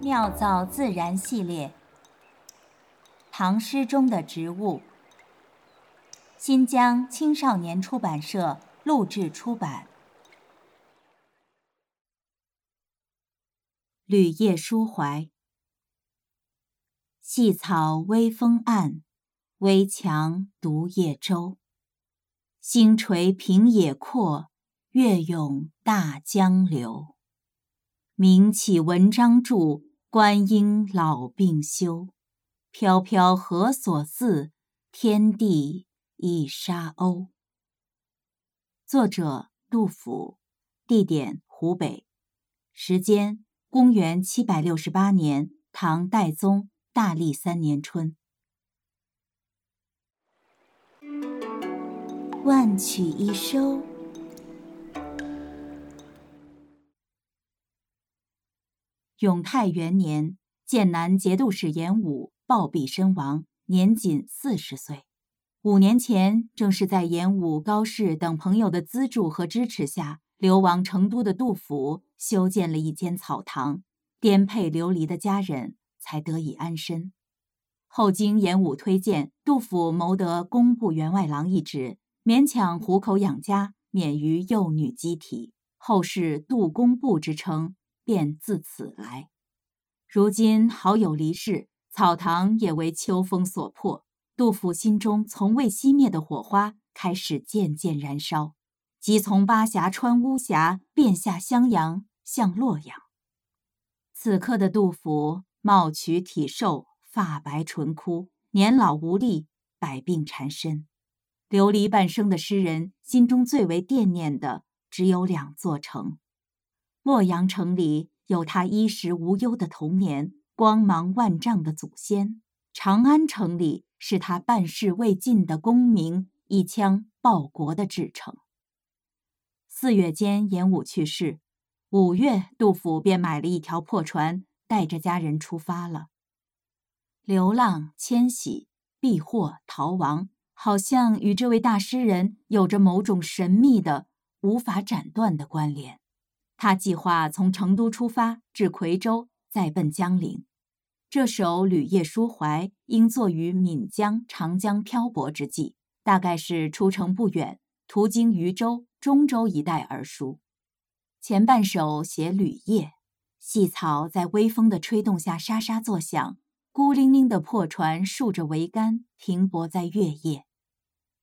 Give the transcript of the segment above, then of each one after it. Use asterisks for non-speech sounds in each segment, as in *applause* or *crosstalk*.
妙造自然系列，唐诗中的植物。新疆青少年出版社录制出版。旅夜抒怀。细草微风岸，危樯独夜舟。星垂平野阔，月涌大江流。名岂文章著，观音老病休。飘飘何所似？天地一沙鸥。作者：杜甫，地点：湖北，时间：公元七百六十八年，唐代宗大历三年春。万曲一收。永泰元年，剑南节度使严武暴毙身亡，年仅四十岁。五年前，正是在严武、高适等朋友的资助和支持下，流亡成都的杜甫修建了一间草堂，颠沛流离的家人才得以安身。后经严武推荐，杜甫谋得工部员外郎一职，勉强糊口养家，免于幼女饥啼，后世杜工部之称。便自此来。如今好友离世，草堂也为秋风所破。杜甫心中从未熄灭的火花开始渐渐燃烧，即从巴峡穿巫峡，便下襄阳，向洛阳。此刻的杜甫，貌取体瘦，发白唇枯，年老无力，百病缠身。流离半生的诗人，心中最为惦念的只有两座城。洛阳城里有他衣食无忧的童年，光芒万丈的祖先；长安城里是他半世未尽的功名，一腔报国的志诚。四月间，严武去世，五月，杜甫便买了一条破船，带着家人出发了。流浪、迁徙、避祸、逃亡，好像与这位大诗人有着某种神秘的、无法斩断的关联。他计划从成都出发，至夔州，再奔江陵。这首《旅夜抒怀》应作于岷江、长江漂泊之际，大概是出城不远，途经渝州、中州一带而书。前半首写旅夜，细草在微风的吹动下沙沙作响，孤零零的破船竖着桅杆停泊在月夜。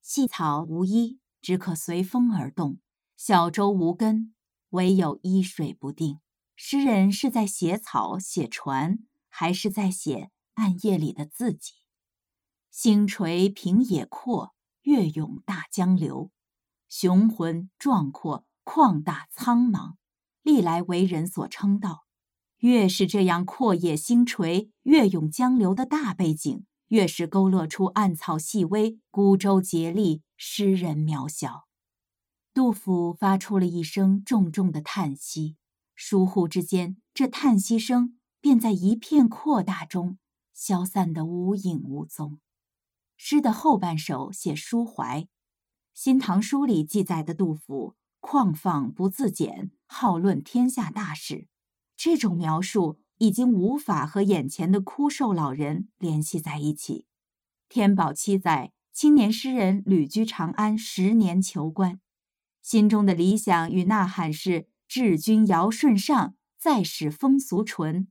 细草无依，只可随风而动；小舟无根。唯有依水不定。诗人是在写草、写船，还是在写暗夜里的自己？星垂平野阔，月涌大江流。雄浑壮阔、旷大苍茫，历来为人所称道。越是这样阔野星垂、月涌江流的大背景，越是勾勒出暗草细微、孤舟竭力、诗人渺小。杜甫发出了一声重重的叹息，疏忽之间，这叹息声便在一片扩大中消散得无影无踪。诗的后半首写抒怀，《新唐书》里记载的杜甫旷放不自检，好论天下大事，这种描述已经无法和眼前的枯瘦老人联系在一起。天宝七载，青年诗人旅居长安十年求官。心中的理想与呐喊是“治君尧舜上，再使风俗淳”。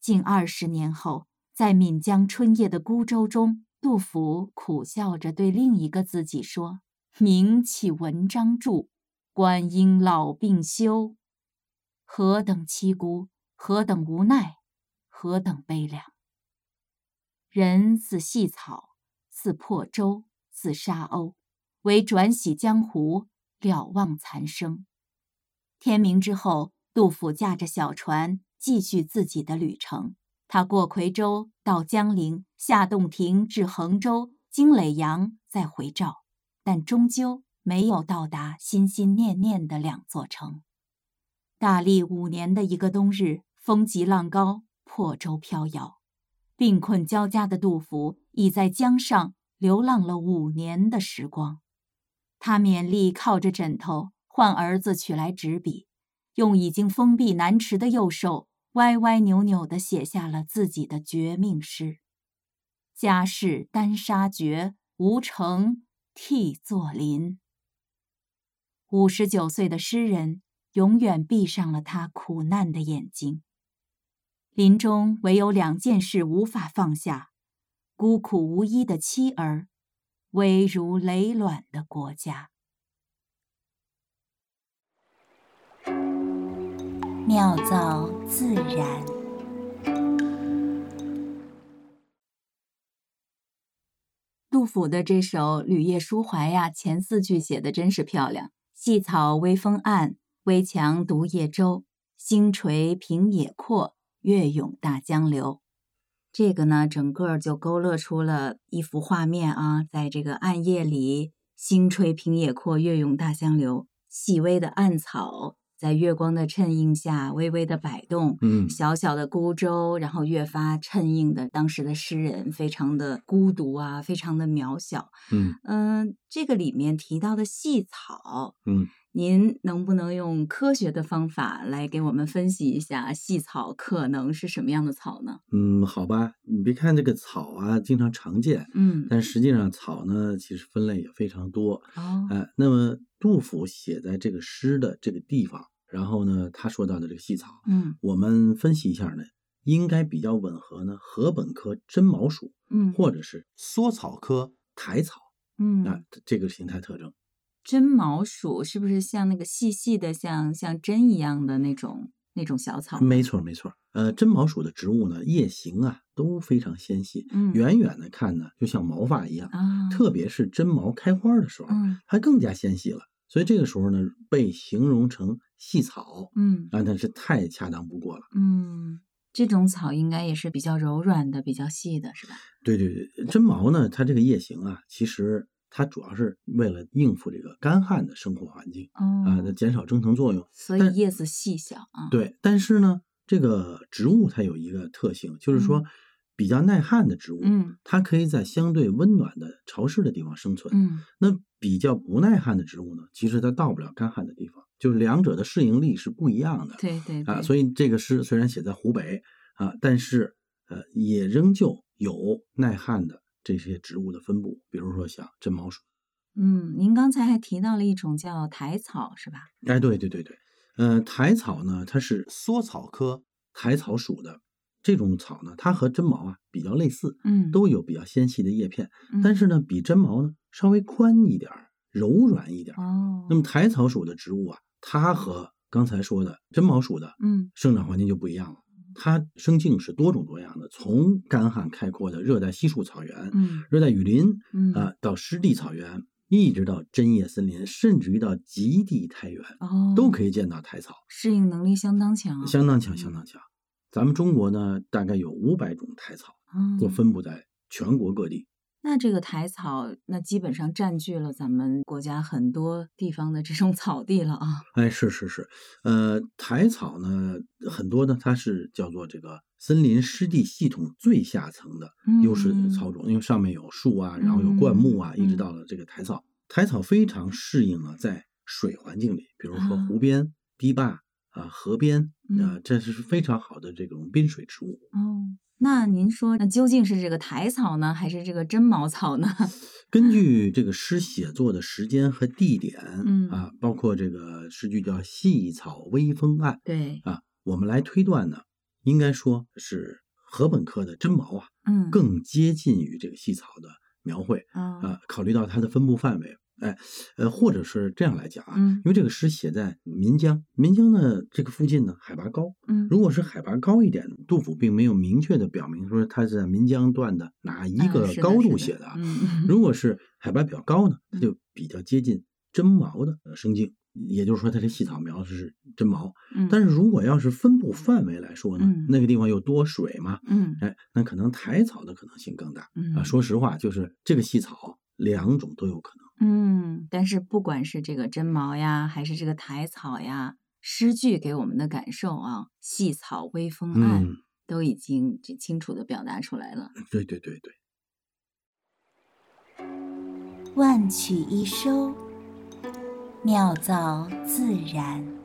近二十年后，在岷江春夜的孤舟中，杜甫苦笑着对另一个自己说：“名岂文章著，观音老病休。”何等凄孤，何等无奈，何等悲凉！人似细草，似破舟，似沙鸥，唯转徙江湖。了望残生。天明之后，杜甫驾着小船继续自己的旅程。他过夔州，到江陵，下洞庭，至衡州，经耒阳，再回赵，但终究没有到达心心念念的两座城。大历五年的一个冬日，风急浪高，破舟飘摇，病困交加的杜甫已在江上流浪了五年的时光。他勉力靠着枕头，唤儿子取来纸笔，用已经封闭难持的右手歪歪扭扭地写下了自己的绝命诗：“家事单杀绝，无成替作林。”五十九岁的诗人永远闭上了他苦难的眼睛。临终唯有两件事无法放下：孤苦无依的妻儿，危如累卵的国家。妙造自然。杜甫的这首《旅夜抒怀》呀，前四句写的真是漂亮。细草微风岸，危墙独夜舟。星垂平野阔，月涌大江流。这个呢，整个就勾勒出了一幅画面啊，在这个暗夜里，星垂平野阔，月涌大江流，细微的暗草。在月光的衬映下，微微的摆动，嗯，小小的孤舟，然后越发衬映的当时的诗人非常的孤独啊，非常的渺小，嗯嗯，这个里面提到的细草，嗯。您能不能用科学的方法来给我们分析一下细草可能是什么样的草呢？嗯，好吧，你别看这个草啊，经常常见，嗯，但实际上草呢，其实分类也非常多。哦，哎，那么杜甫写在这个诗的这个地方，然后呢，他说到的这个细草，嗯，我们分析一下呢，应该比较吻合呢，禾本科真毛属，嗯，或者是缩草科苔草，嗯，啊，这个形态特征。针毛鼠是不是像那个细细的，像像针一样的那种那种小草？没错，没错。呃，真毛鼠的植物呢，叶形啊都非常纤细，嗯，远远的看呢，就像毛发一样啊。特别是真毛开花的时候，嗯，它更加纤细了。所以这个时候呢，被形容成细草，嗯，啊，那是太恰当不过了。嗯，这种草应该也是比较柔软的，比较细的，是吧？对对对，真毛呢，它这个叶形啊，其实。它主要是为了应付这个干旱的生活环境啊，它减少蒸腾作用，所以叶子细小啊。对，但是呢，这个植物它有一个特性，就是说比较耐旱的植物，嗯，它可以在相对温暖的潮湿的地方生存。嗯，那比较不耐旱的植物呢，其实它到不了干旱的地方，就是两者的适应力是不一样的。对对啊，所以这个诗虽然写在湖北啊，但是呃，也仍旧有耐旱的。这些植物的分布，比如说像针毛属。嗯，您刚才还提到了一种叫苔草，是吧？哎，对对对对，呃，苔草呢，它是缩草科苔草属的这种草呢，它和针毛啊比较类似，嗯，都有比较纤细的叶片，但是呢，比针毛呢稍微宽一点儿，柔软一点儿。哦，那么苔草属的植物啊，它和刚才说的针毛属的，嗯，生长环境就不一样了。它生境是多种多样的，从干旱开阔的热带稀树草原、嗯，热带雨林，嗯啊，到湿地草原，一直到针叶森林，甚至于到极地苔原，哦，都可以见到苔草，适应能力相当强，相当强，相当强。咱们中国呢，大概有五百种苔草，都分布在全国各地。那这个苔草，那基本上占据了咱们国家很多地方的这种 *laughs* 草地了啊！哎，是是是，呃，苔草呢，很多呢，它是叫做这个森林湿地系统最下层的优势草种，因为上面有树啊，然后有灌木啊，一直到了这个苔草。苔草非常适应了在水环境里，比如说湖边、堤坝啊、河边啊，这是非常好的这种滨水植物。哦。那您说，那究竟是这个苔草呢，还是这个真茅草呢？*laughs* 根据这个诗写作的时间和地点，嗯啊，包括这个诗句叫“细草微风岸”，对啊，我们来推断呢，应该说是禾本科的真茅啊，嗯，更接近于这个细草的描绘啊。考虑到它的分布范围。哎，呃，或者是这样来讲啊，嗯，因为这个诗写在岷江，岷江呢这个附近呢海拔高，嗯，如果是海拔高一点，杜甫并没有明确的表明说他是在岷江段的哪一个高度写的，嗯，如果是海拔比较高呢，它就比较接近真毛的生境，也就是说它这细草苗是真毛，嗯，但是如果要是分布范围来说呢，嗯，那个地方又多水嘛，嗯，哎，那可能苔草的可能性更大，嗯啊，说实话，就是这个细草两种都有可能。嗯，但是不管是这个针毛呀，还是这个苔草呀，诗句给我们的感受啊，细草微风岸，嗯、都已经清楚的表达出来了。对对对对。万曲一收，妙造自然。